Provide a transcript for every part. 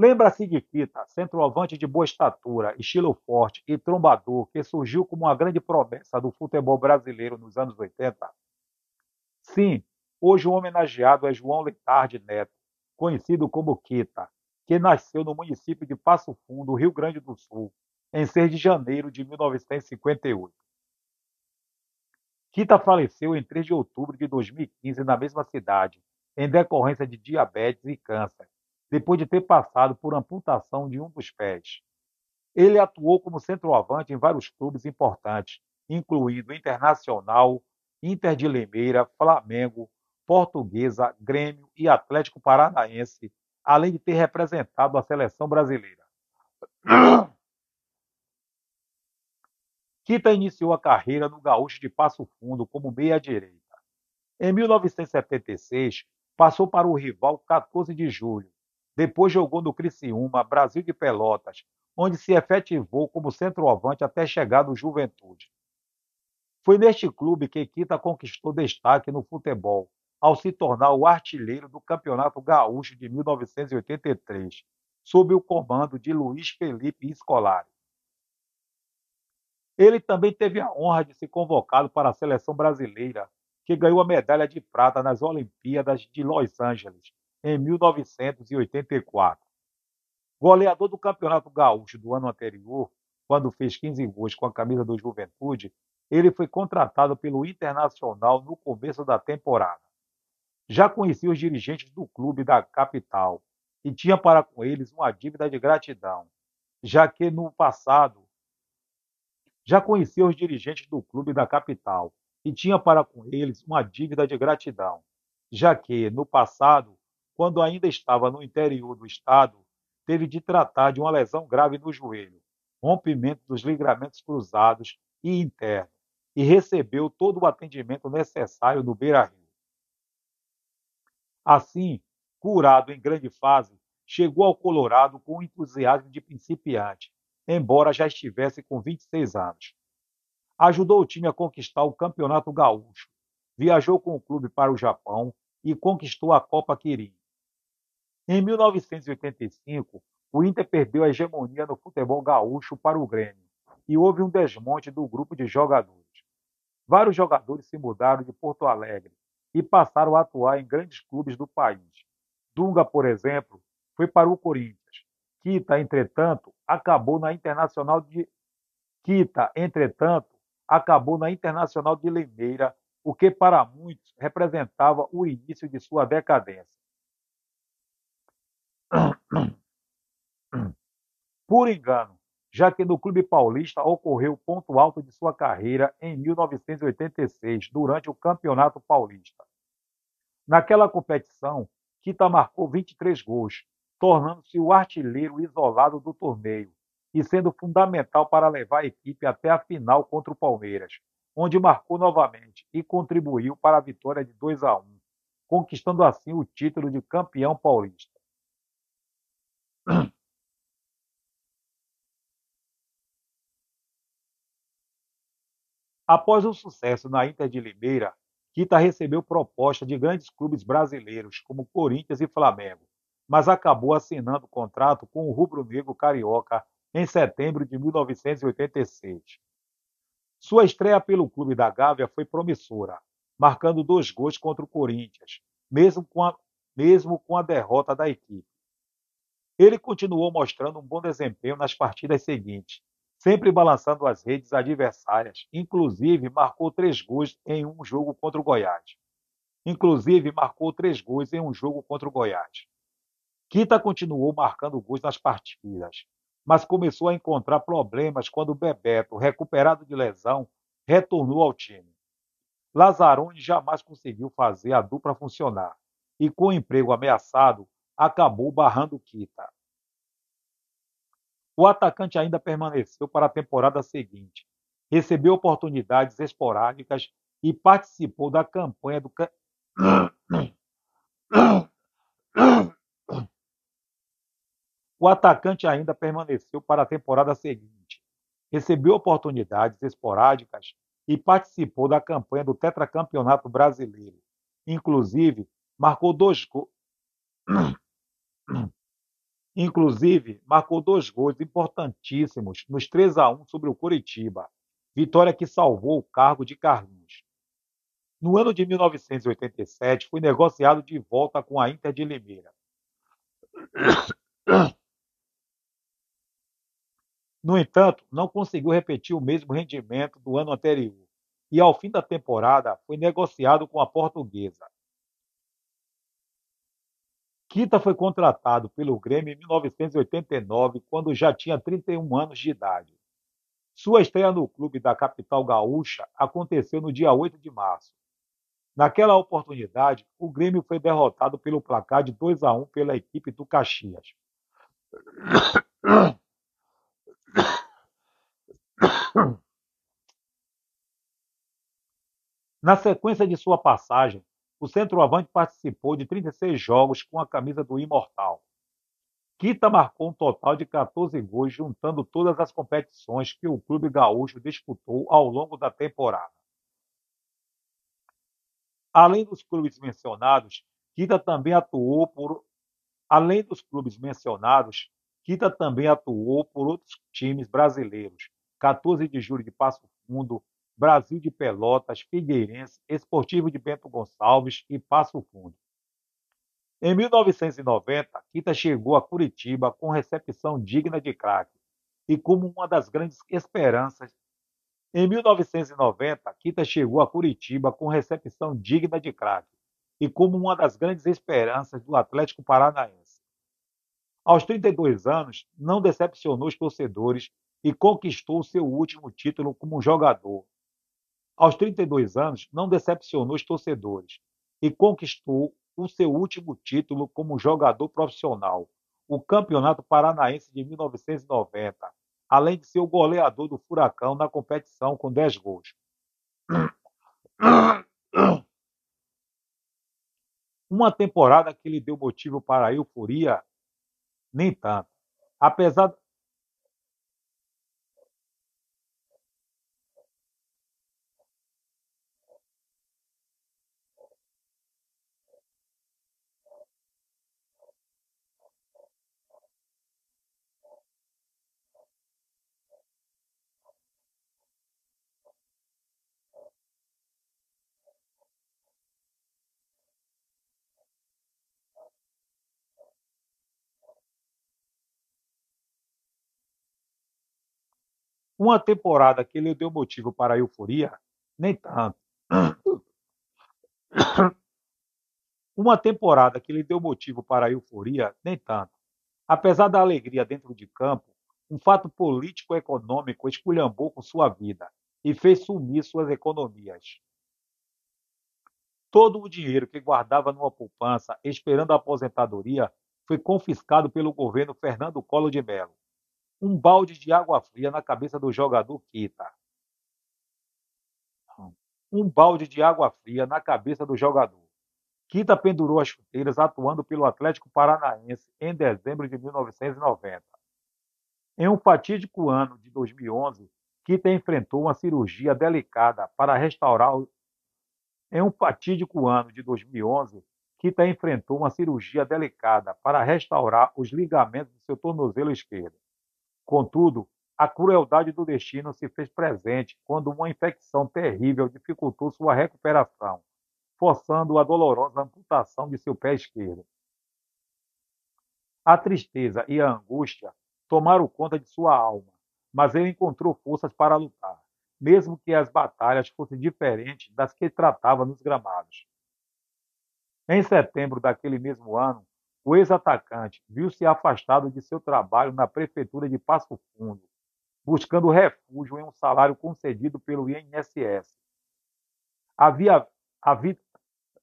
Lembra-se de Kita, centroavante de boa estatura, estilo forte e trombador, que surgiu como uma grande promessa do futebol brasileiro nos anos 80? Sim, hoje o homenageado é João Leitarde Neto, conhecido como Kita, que nasceu no município de Passo Fundo, Rio Grande do Sul, em 6 de janeiro de 1958. Kita faleceu em 3 de outubro de 2015 na mesma cidade, em decorrência de diabetes e câncer, depois de ter passado por amputação de um dos pés. Ele atuou como centroavante em vários clubes importantes, incluindo Internacional, Inter de Limeira, Flamengo, Portuguesa, Grêmio e Atlético Paranaense, além de ter representado a seleção brasileira. Kita iniciou a carreira no Gaúcho de Passo Fundo como meia-direita. Em 1976, passou para o rival 14 de julho. Depois jogou no Criciúma, Brasil de Pelotas, onde se efetivou como centroavante até chegar no Juventude. Foi neste clube que Kita conquistou destaque no futebol, ao se tornar o artilheiro do Campeonato Gaúcho de 1983, sob o comando de Luiz Felipe Scolari. Ele também teve a honra de ser convocado para a seleção brasileira, que ganhou a medalha de prata nas Olimpíadas de Los Angeles em 1984. Goleador do Campeonato Gaúcho do ano anterior, quando fez 15 gols com a camisa do Juventude, ele foi contratado pelo Internacional no começo da temporada. Já conhecia os dirigentes do clube da capital e tinha para com eles uma dívida de gratidão, já que no passado já conhecia os dirigentes do clube da capital e tinha para com eles uma dívida de gratidão, já que, no passado, quando ainda estava no interior do estado, teve de tratar de uma lesão grave no joelho, rompimento dos ligamentos cruzados e interno, e recebeu todo o atendimento necessário no Beira-Rio. Assim, curado em grande fase, chegou ao Colorado com o entusiasmo de principiante embora já estivesse com 26 anos. Ajudou o time a conquistar o Campeonato Gaúcho, viajou com o clube para o Japão e conquistou a Copa Kirin. Em 1985, o Inter perdeu a hegemonia no futebol gaúcho para o Grêmio e houve um desmonte do grupo de jogadores. Vários jogadores se mudaram de Porto Alegre e passaram a atuar em grandes clubes do país. Dunga, por exemplo, foi para o Corinthians. Kita, entretanto, acabou na Internacional de Quita, entretanto, acabou na Internacional de Limeira, o que para muitos representava o início de sua decadência. Por engano, já que no Clube Paulista ocorreu o ponto alto de sua carreira em 1986, durante o Campeonato Paulista. Naquela competição, Kita marcou 23 gols, tornando-se o artilheiro isolado do torneio e sendo fundamental para levar a equipe até a final contra o Palmeiras, onde marcou novamente e contribuiu para a vitória de 2 a 1, conquistando assim o título de campeão paulista. Após o sucesso na Inter de Limeira, Kita recebeu proposta de grandes clubes brasileiros como Corinthians e Flamengo, mas acabou assinando contrato com o rubro-negro carioca em setembro de 1986. Sua estreia pelo clube da Gávea foi promissora, marcando dois gols contra o Corinthians, mesmo com a, mesmo com a derrota da equipe. Ele continuou mostrando um bom desempenho nas partidas seguintes, sempre balançando as redes adversárias, inclusive marcou três gols em um jogo contra o Goiás. Inclusive marcou três gols em um jogo contra o Goiás. Kita continuou marcando gols nas partidas, mas começou a encontrar problemas quando Bebeto, recuperado de lesão, retornou ao time. Lazzaroni jamais conseguiu fazer a dupla funcionar e, com o emprego ameaçado, acabou barrando Kita. O atacante ainda permaneceu para a temporada seguinte, recebeu oportunidades esporádicas e participou da campanha do O atacante ainda permaneceu para a temporada seguinte, recebeu oportunidades esporádicas e participou da campanha do tetracampeonato brasileiro. Inclusive, marcou dois gols. Inclusive, marcou dois gols importantíssimos nos 3 a 1 sobre o Coritiba, vitória que salvou o cargo de Carlinhos. No ano de 1987, foi negociado de volta com a Inter de Limeira. No entanto, não conseguiu repetir o mesmo rendimento do ano anterior e, ao fim da temporada, foi negociado com a Portuguesa. Kita foi contratado pelo Grêmio em 1989, quando já tinha 31 anos de idade. Sua estreia no clube da capital gaúcha aconteceu no dia 8 de março. Naquela oportunidade, o Grêmio foi derrotado pelo placar de 2 a 1 pela equipe do Caxias. Na sequência de sua passagem, o centroavante participou de 36 jogos com a camisa do Imortal. Kita marcou um total de 14 gols, juntando todas as competições que o clube gaúcho disputou ao longo da temporada. Além dos clubes mencionados, Kita também atuou por além dos clubes mencionados, também atuou por outros times brasileiros, 14 de julho de Passo Fundo, Brasil de Pelotas, Figueirense, Esportivo de Bento Gonçalves e Passo Fundo. Em 1990, Kita chegou a Curitiba com recepção digna de craque e como uma das grandes esperanças. Em 1990, Kita chegou a Curitiba com recepção digna de craque e como uma das grandes esperanças do Atlético Paranaense. Aos 32 anos, não decepcionou os torcedores e conquistou seu último título como jogador, aos 32 anos, não decepcionou os torcedores e conquistou o seu último título como jogador profissional, o Campeonato Paranaense de 1990, além de ser o goleador do Furacão na competição com 10 gols. Uma temporada que lhe deu motivo para euforia? Nem tanto. Apesar, Uma temporada que lhe deu motivo para euforia? Nem tanto. Uma temporada que lhe deu motivo para euforia? Nem tanto. Apesar da alegria dentro de campo, um fato político-econômico esculhambou com sua vida e fez sumir suas economias. Todo o dinheiro que guardava numa poupança esperando a aposentadoria foi confiscado pelo governo Fernando Collor de Mello um balde de água fria na cabeça do jogador Kita. Um balde de água fria na cabeça do jogador. Kita pendurou as chuteiras atuando pelo Atlético Paranaense em dezembro de 1990. Em um fatídico ano de 2011, Kita enfrentou uma cirurgia delicada para restaurar. Em um fatídico ano de 2011, Kita enfrentou uma cirurgia delicada para restaurar os ligamentos do seu tornozelo esquerdo. Contudo, a crueldade do destino se fez presente quando uma infecção terrível dificultou sua recuperação, forçando a dolorosa amputação de seu pé esquerdo. A tristeza e a angústia tomaram conta de sua alma, mas ele encontrou forças para lutar, mesmo que as batalhas fossem diferentes das que tratava nos gramados. Em setembro daquele mesmo ano, o ex-atacante viu-se afastado de seu trabalho na prefeitura de Passo Fundo, buscando refúgio em um salário concedido pelo INSS. Havia, a, vida,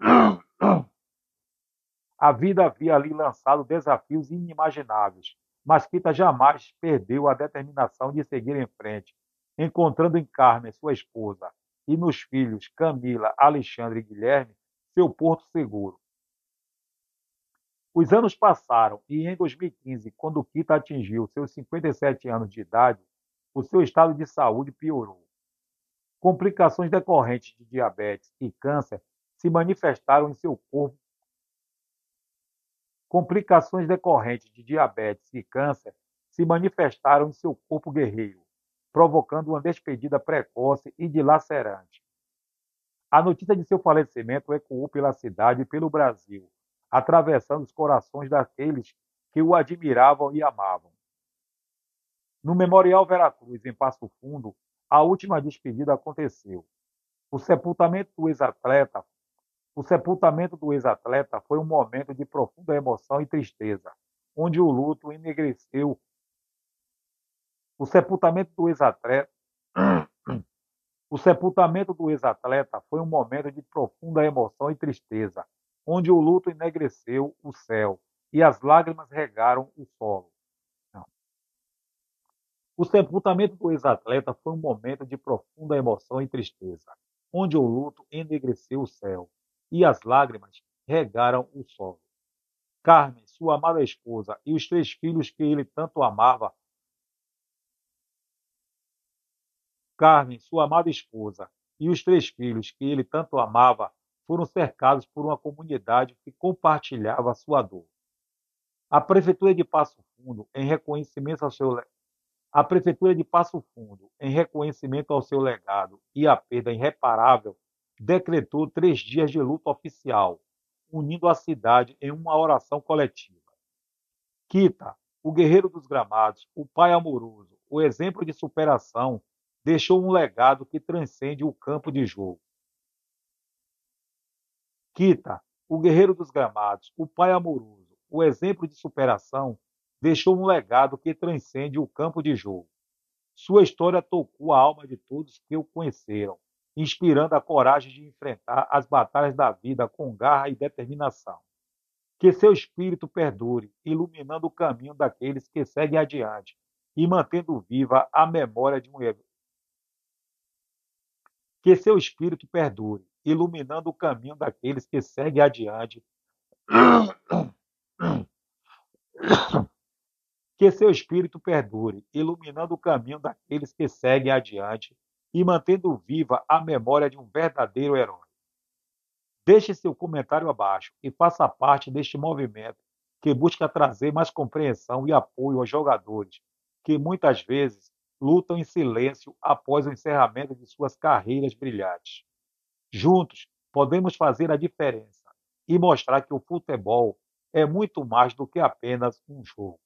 a vida havia ali lançado desafios inimagináveis, mas Kita jamais perdeu a determinação de seguir em frente, encontrando em Carmen, sua esposa, e nos filhos Camila, Alexandre e Guilherme, seu porto seguro. Os anos passaram e em 2015, quando Kita atingiu seus 57 anos de idade, o seu estado de saúde piorou. Complicações decorrentes de diabetes e câncer se manifestaram em seu corpo Complicações decorrentes de diabetes e câncer se manifestaram em seu corpo guerreiro, provocando uma despedida precoce e dilacerante. A notícia de seu falecimento ecoou pela cidade e pelo Brasil, atravessando os corações daqueles que o admiravam e amavam. No Memorial Veracruz, em Passo Fundo, a última despedida aconteceu. O sepultamento do ex-atleta o sepultamento do ex-atleta foi um momento de profunda emoção e tristeza, onde o luto enegreceu. O sepultamento do ex-atleta O sepultamento do ex-atleta foi um momento de profunda emoção e tristeza, onde o luto enegreceu o céu e as lágrimas regaram o solo. Não. O sepultamento do ex-atleta foi um momento de profunda emoção e tristeza, onde o luto enegreceu o céu e as lágrimas regaram o solo. Carmen, sua amada esposa, e os três filhos que ele tanto amava. Carmen, sua amada esposa, e os três filhos que ele tanto amava foram cercados por uma comunidade que compartilhava sua dor. A prefeitura de Passo Fundo, em reconhecimento ao seu a prefeitura de Passo Fundo, em reconhecimento ao seu legado e à perda irreparável decretou três dias de luta oficial, unindo a cidade em uma oração coletiva. Kita, o guerreiro dos gramados, o pai amoroso, o exemplo de superação, deixou um legado que transcende o campo de jogo. Kita, o guerreiro dos gramados, o pai amoroso, o exemplo de superação, deixou um legado que transcende o campo de jogo. Sua história tocou a alma de todos que o conheceram, inspirando a coragem de enfrentar as batalhas da vida com garra e determinação. Que seu espírito perdure, iluminando o caminho daqueles que seguem adiante e mantendo viva a memória de um herói. Que seu espírito perdure, iluminando o caminho daqueles que seguem adiante. Que seu espírito perdure, iluminando o caminho daqueles que seguem adiante e mantendo viva a memória de um verdadeiro herói. Deixe seu comentário abaixo e faça parte deste movimento que busca trazer mais compreensão e apoio aos jogadores que muitas vezes lutam em silêncio após o encerramento de suas carreiras brilhantes. Juntos, podemos fazer a diferença e mostrar que o futebol é muito mais do que apenas um jogo.